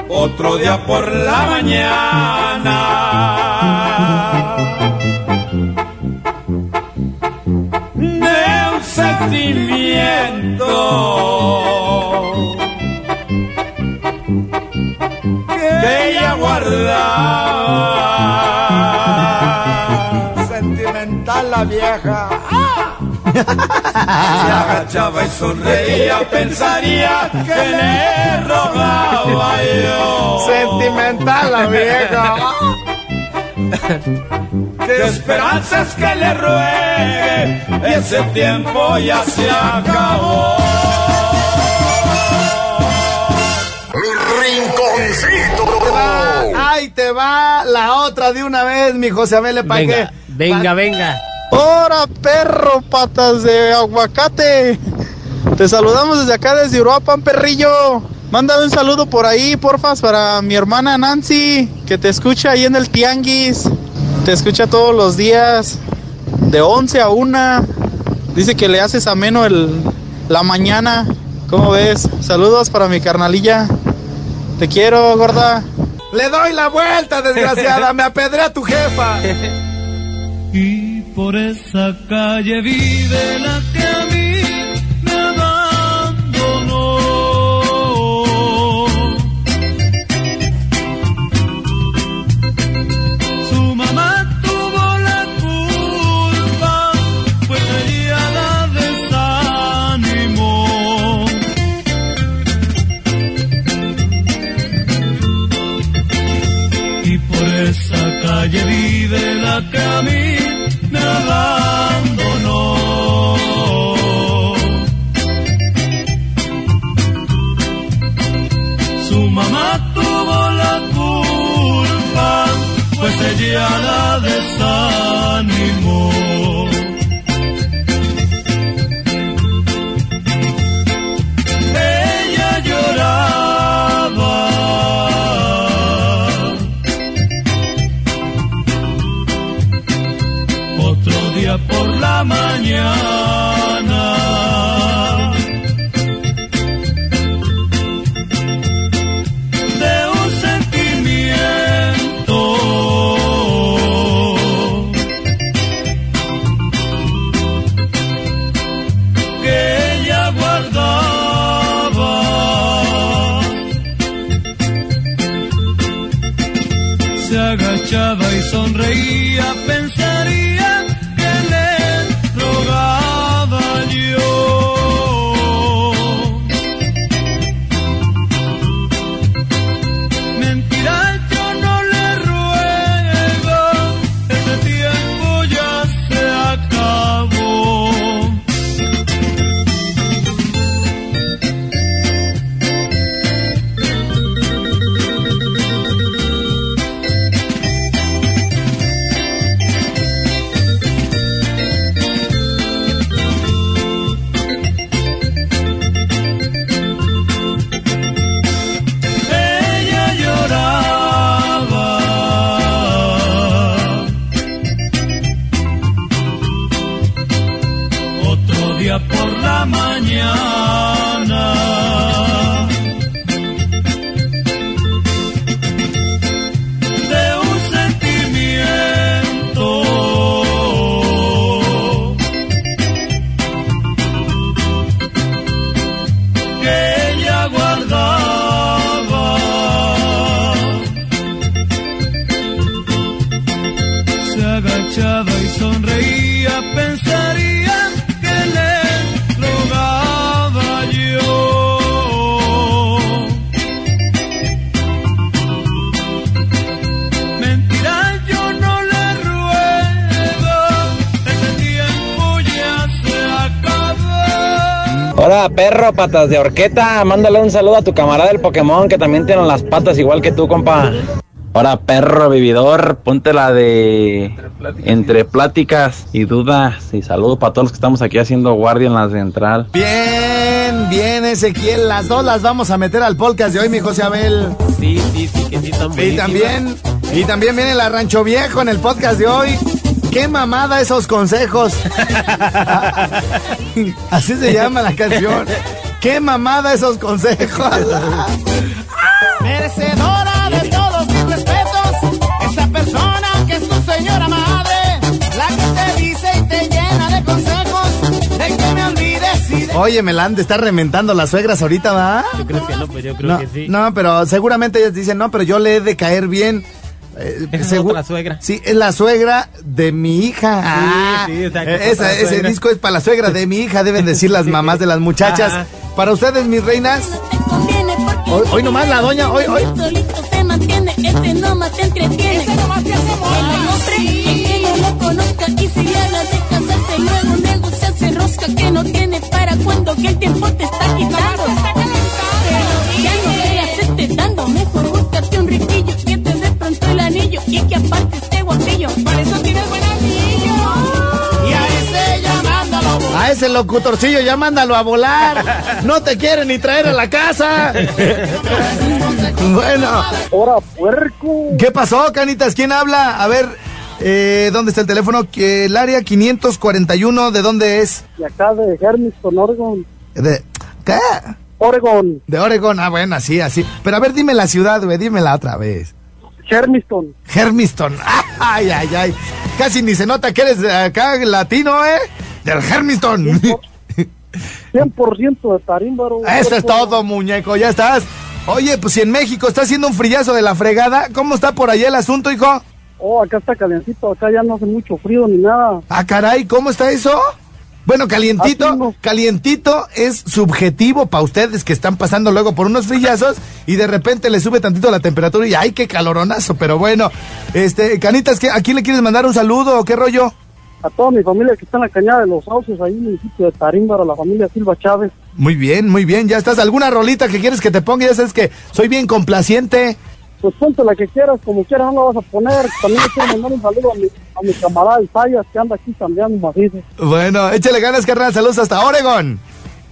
Otro día por la mañana. Sentimiento que ella guardaba.
Sentimental la vieja.
Se agachaba y sonreía, pensaría que le rogaba yo.
Sentimental la vieja.
Qué esperanzas que le ruegue, ese tiempo ya se acabó.
rinconcito. Ahí te va la otra de una vez, mi José Abel, ¿para
Venga,
qué?
venga,
Pa-
venga.
¡Hora, perro, patas de aguacate! Te saludamos desde acá, desde Uruapan, perrillo. Mándame un saludo por ahí, porfas, para mi hermana Nancy, que te escucha ahí en el Tianguis. Te escucha todos los días, de 11 a 1. Dice que le haces ameno el, la mañana.
¿Cómo ves? Saludos para mi carnalilla. Te quiero, gorda.
Le doy la vuelta, desgraciada. Me apedrea tu jefa.
Y por esa calle vive la que vive la que Día por la mañana.
Perro, patas de horqueta. Mándale un saludo a tu camarada del Pokémon que también tiene las patas igual que tú, compa. Ahora, perro vividor, ponte la de entre pláticas y dudas. Y saludo para todos los que estamos aquí haciendo guardia en la central.
Bien, bien, Ezequiel. Las dos las vamos a meter al podcast de hoy, mi José Abel.
Sí, sí, sí, que sí, están
Y también, y también viene la Rancho Viejo en el podcast de hoy. ¡Qué mamada esos consejos! Así se llama la canción. ¡Qué mamada esos consejos!
Merecedora de todos mis respetos, esa persona que es tu señora madre, la que te dice y te llena de consejos, de que me olvides y de...
Oye, me la han de estar reventando las suegras ahorita, ¿va?
Yo creo que no, pues yo creo
No,
que sí.
no, pero seguramente ellas dicen, no, pero yo le he de caer bien. Eh,
es
segu-
otra suegra.
Sí, es la suegra de mi hija. Ah,
sí,
eh,
otra
esa- ese disco es para la suegra de mi hija, deben decir las mamás de las muchachas.
Ajá.
Para ustedes, mis reinas. Hoy, hoy nomás la doña, hoy, hoy.
Se mantiene, este nomás te entretiene. Nomás te hace y si le habla de casarse luego negocia se rosca que no tiene para cuando que el tiempo te está quitando. Y que aparte esté guapillo. Para eso tienes buen anillo.
Y a ese llamándolo.
A ese locutorcillo ya mándalo a volar. No te quiere ni traer a la casa. bueno.
Ahora, puerco.
¿Qué pasó, canitas? ¿Quién habla? A ver, eh, ¿dónde está el teléfono? Que El área 541, ¿de dónde es?
Y acá de Hermiston, Oregon.
De- ¿Qué?
Oregon.
De Oregon, ah, bueno, así, así. Pero a ver, dime la ciudad, güey, dímela otra vez.
Hermiston.
Hermiston. Ay, ay, ay. Casi ni se nota que eres de acá latino, ¿eh? Del Hermiston.
100% de tarímbaro.
Eso es todo, muñeco, ya estás. Oye, pues si en México está haciendo un frillazo de la fregada, ¿cómo está por allá el asunto, hijo?
Oh, acá está calientito, acá ya no hace mucho frío ni nada.
Ah, caray, ¿cómo está eso? Bueno, calientito, calientito es subjetivo para ustedes que están pasando luego por unos frillazos y de repente le sube tantito la temperatura y ¡ay, qué caloronazo! Pero bueno, este, Canitas, ¿qué, ¿a quién le quieres mandar un saludo o qué rollo?
A toda mi familia que está en la cañada de los sauces, ahí en el sitio de Tarímbaro, la familia Silva Chávez.
Muy bien, muy bien, ya estás. ¿Alguna rolita que quieres que te ponga? Ya sabes que soy bien complaciente.
Pues ponte la que quieras, como quieras, no la vas a poner. También le quiero mandar un saludo a mi, a mi camarada Isayas, que anda aquí cambiando macizo.
Bueno, échale ganas, carnal. Saludos hasta Oregon.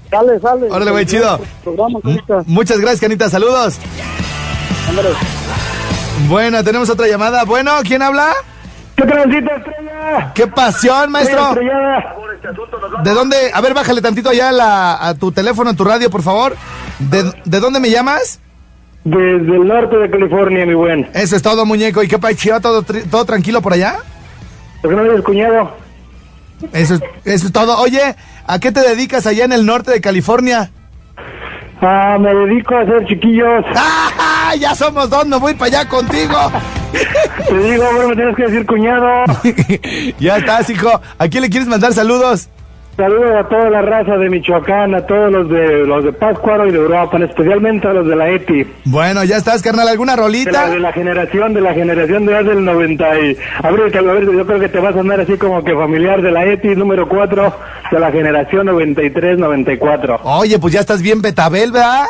Sale, sale.
Órale, güey, chido.
Programa, Canita.
Muchas gracias, Canita. Saludos.
Ándale.
Bueno, tenemos otra llamada. Bueno, ¿quién habla?
¿Qué transita, estrella?
¡Qué pasión, maestro! ¿De dónde? A ver, bájale tantito allá a, la- a tu teléfono, a tu radio, por favor. ¿De, de dónde me llamas?
Desde el norte de California, mi buen.
Eso es todo, muñeco. ¿Y qué pa' chido? ¿Todo, todo tranquilo por allá?
¿Por qué no eres cuñado?
Eso es, eso es todo. Oye, ¿a qué te dedicas allá en el norte de California?
Ah, me dedico a hacer chiquillos.
¡Ah! Ya somos dos, me voy para allá contigo.
Te digo, bueno, me tienes que decir cuñado.
ya estás, hijo. ¿A quién le quieres mandar saludos?
Saludos a toda la raza de Michoacán, a todos los de los de Pátzcuaro y de Europa, especialmente a los de la ETI.
Bueno, ya estás, carnal. ¿Alguna
De la,
rolita?
de la generación, de la generación de hace el 90 y... A ver, a ver, yo creo que te vas a andar así como que familiar de la ETI número 4, de la generación 93-94.
Oye, pues ya estás bien betabel, ¿verdad?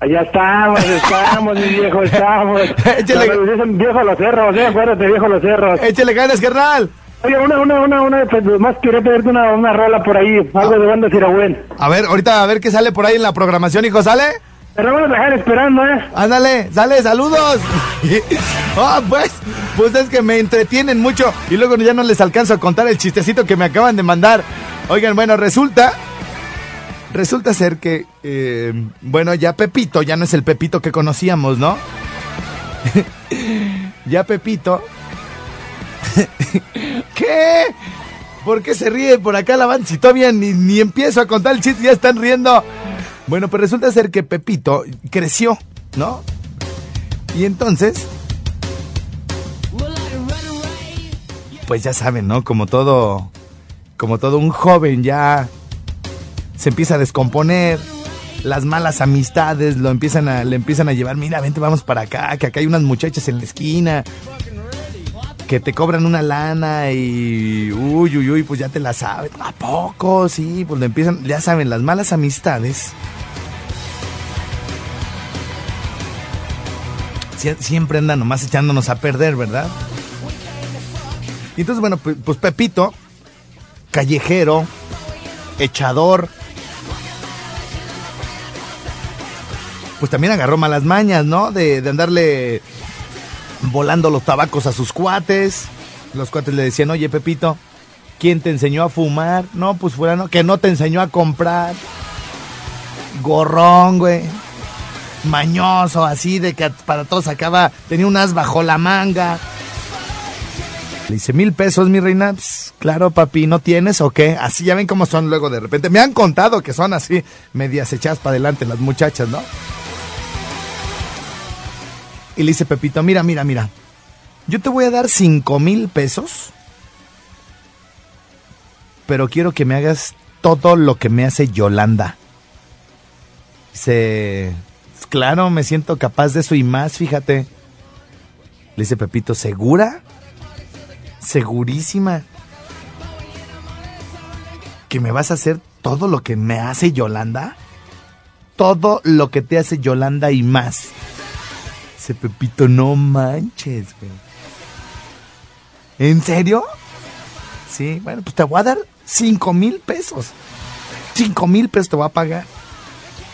Allá estamos, estamos, mi viejo, estamos.
Échale-
dicen viejo los cerros, eh, acuérdate, viejo los cerros.
Échale ganas, carnal.
Oye, una, una, una, una, pues, más quería pedirte una, una rola por ahí, algo de banda Siragüen.
A ver, ahorita a ver qué sale por ahí en la programación, hijo. ¿Sale?
Pero vamos a dejar esperando, eh.
Ándale, sale, saludos. Ah, pues, pues es que me entretienen mucho y luego ya no les alcanzo a contar el chistecito que me acaban de mandar. Oigan, bueno, resulta, resulta ser que, eh, bueno, ya Pepito ya no es el Pepito que conocíamos, ¿no? ya Pepito. ¿Qué? ¿Por qué se ríe por acá la banda? Si todavía ni, ni empiezo a contar el chiste, ya están riendo. Bueno, pues resulta ser que Pepito creció, ¿no? Y entonces, pues ya saben, ¿no? Como todo, como todo un joven ya se empieza a descomponer, las malas amistades lo empiezan a, le empiezan a llevar, mira, vente, vamos para acá, que acá hay unas muchachas en la esquina que te cobran una lana y uy, uy, uy, pues ya te la sabes. ¿A poco? Sí, pues le empiezan, ya saben, las malas amistades. Sie- siempre andan nomás echándonos a perder, ¿verdad? Y entonces, bueno, pues, pues Pepito, callejero, echador, pues también agarró malas mañas, ¿no? De, de andarle volando los tabacos a sus cuates. Los cuates le decían, oye Pepito, ¿quién te enseñó a fumar? No, pues fuera, no, que no te enseñó a comprar. Gorrón, güey. Mañoso, así de que para todos acaba, tenía un as bajo la manga. Le dice, mil pesos, mi reina. Claro, papi, ¿no tienes o qué? Así ya ven cómo son luego de repente. Me han contado que son así, medias echadas para adelante las muchachas, ¿no? Y le dice Pepito, mira, mira, mira. Yo te voy a dar cinco mil pesos. Pero quiero que me hagas todo lo que me hace Yolanda. Dice, claro, me siento capaz de eso y más, fíjate. Le dice Pepito, ¿segura? Segurísima. ¿Que me vas a hacer todo lo que me hace Yolanda? Todo lo que te hace Yolanda y más. Dice Pepito, no manches, güey. ¿En serio? Sí, bueno, pues te voy a dar cinco mil pesos. Cinco mil pesos te voy a pagar.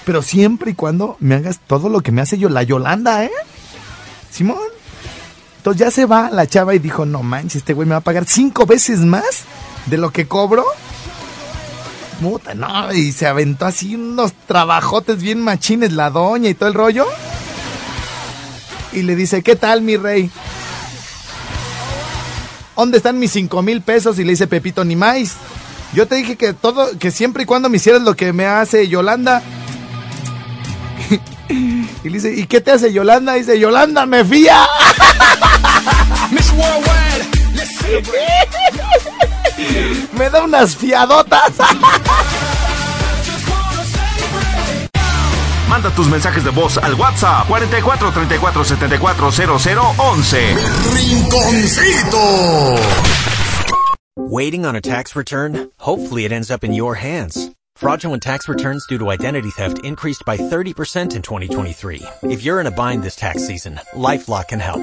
Pero siempre y cuando me hagas todo lo que me hace yo, la Yolanda, ¿eh? Simón. Entonces ya se va la chava y dijo, no manches, este güey me va a pagar cinco veces más de lo que cobro. Puta, no, y se aventó así unos trabajotes bien machines la doña y todo el rollo. Y le dice, ¿qué tal, mi rey? ¿Dónde están mis cinco mil pesos? Y le dice Pepito, ni más. Yo te dije que todo, que siempre y cuando me hicieras lo que me hace Yolanda. y le dice, ¿y qué te hace Yolanda? dice, Yolanda, me fía. me da unas fiadotas.
Manda tus mensajes de voz al WhatsApp 44 34 74 00 11. Rinconcito.
Waiting on a tax return? Hopefully it ends up in your hands. Fraudulent tax returns due to identity theft increased by 30% in 2023. If you're in a bind this tax season, LifeLock can help.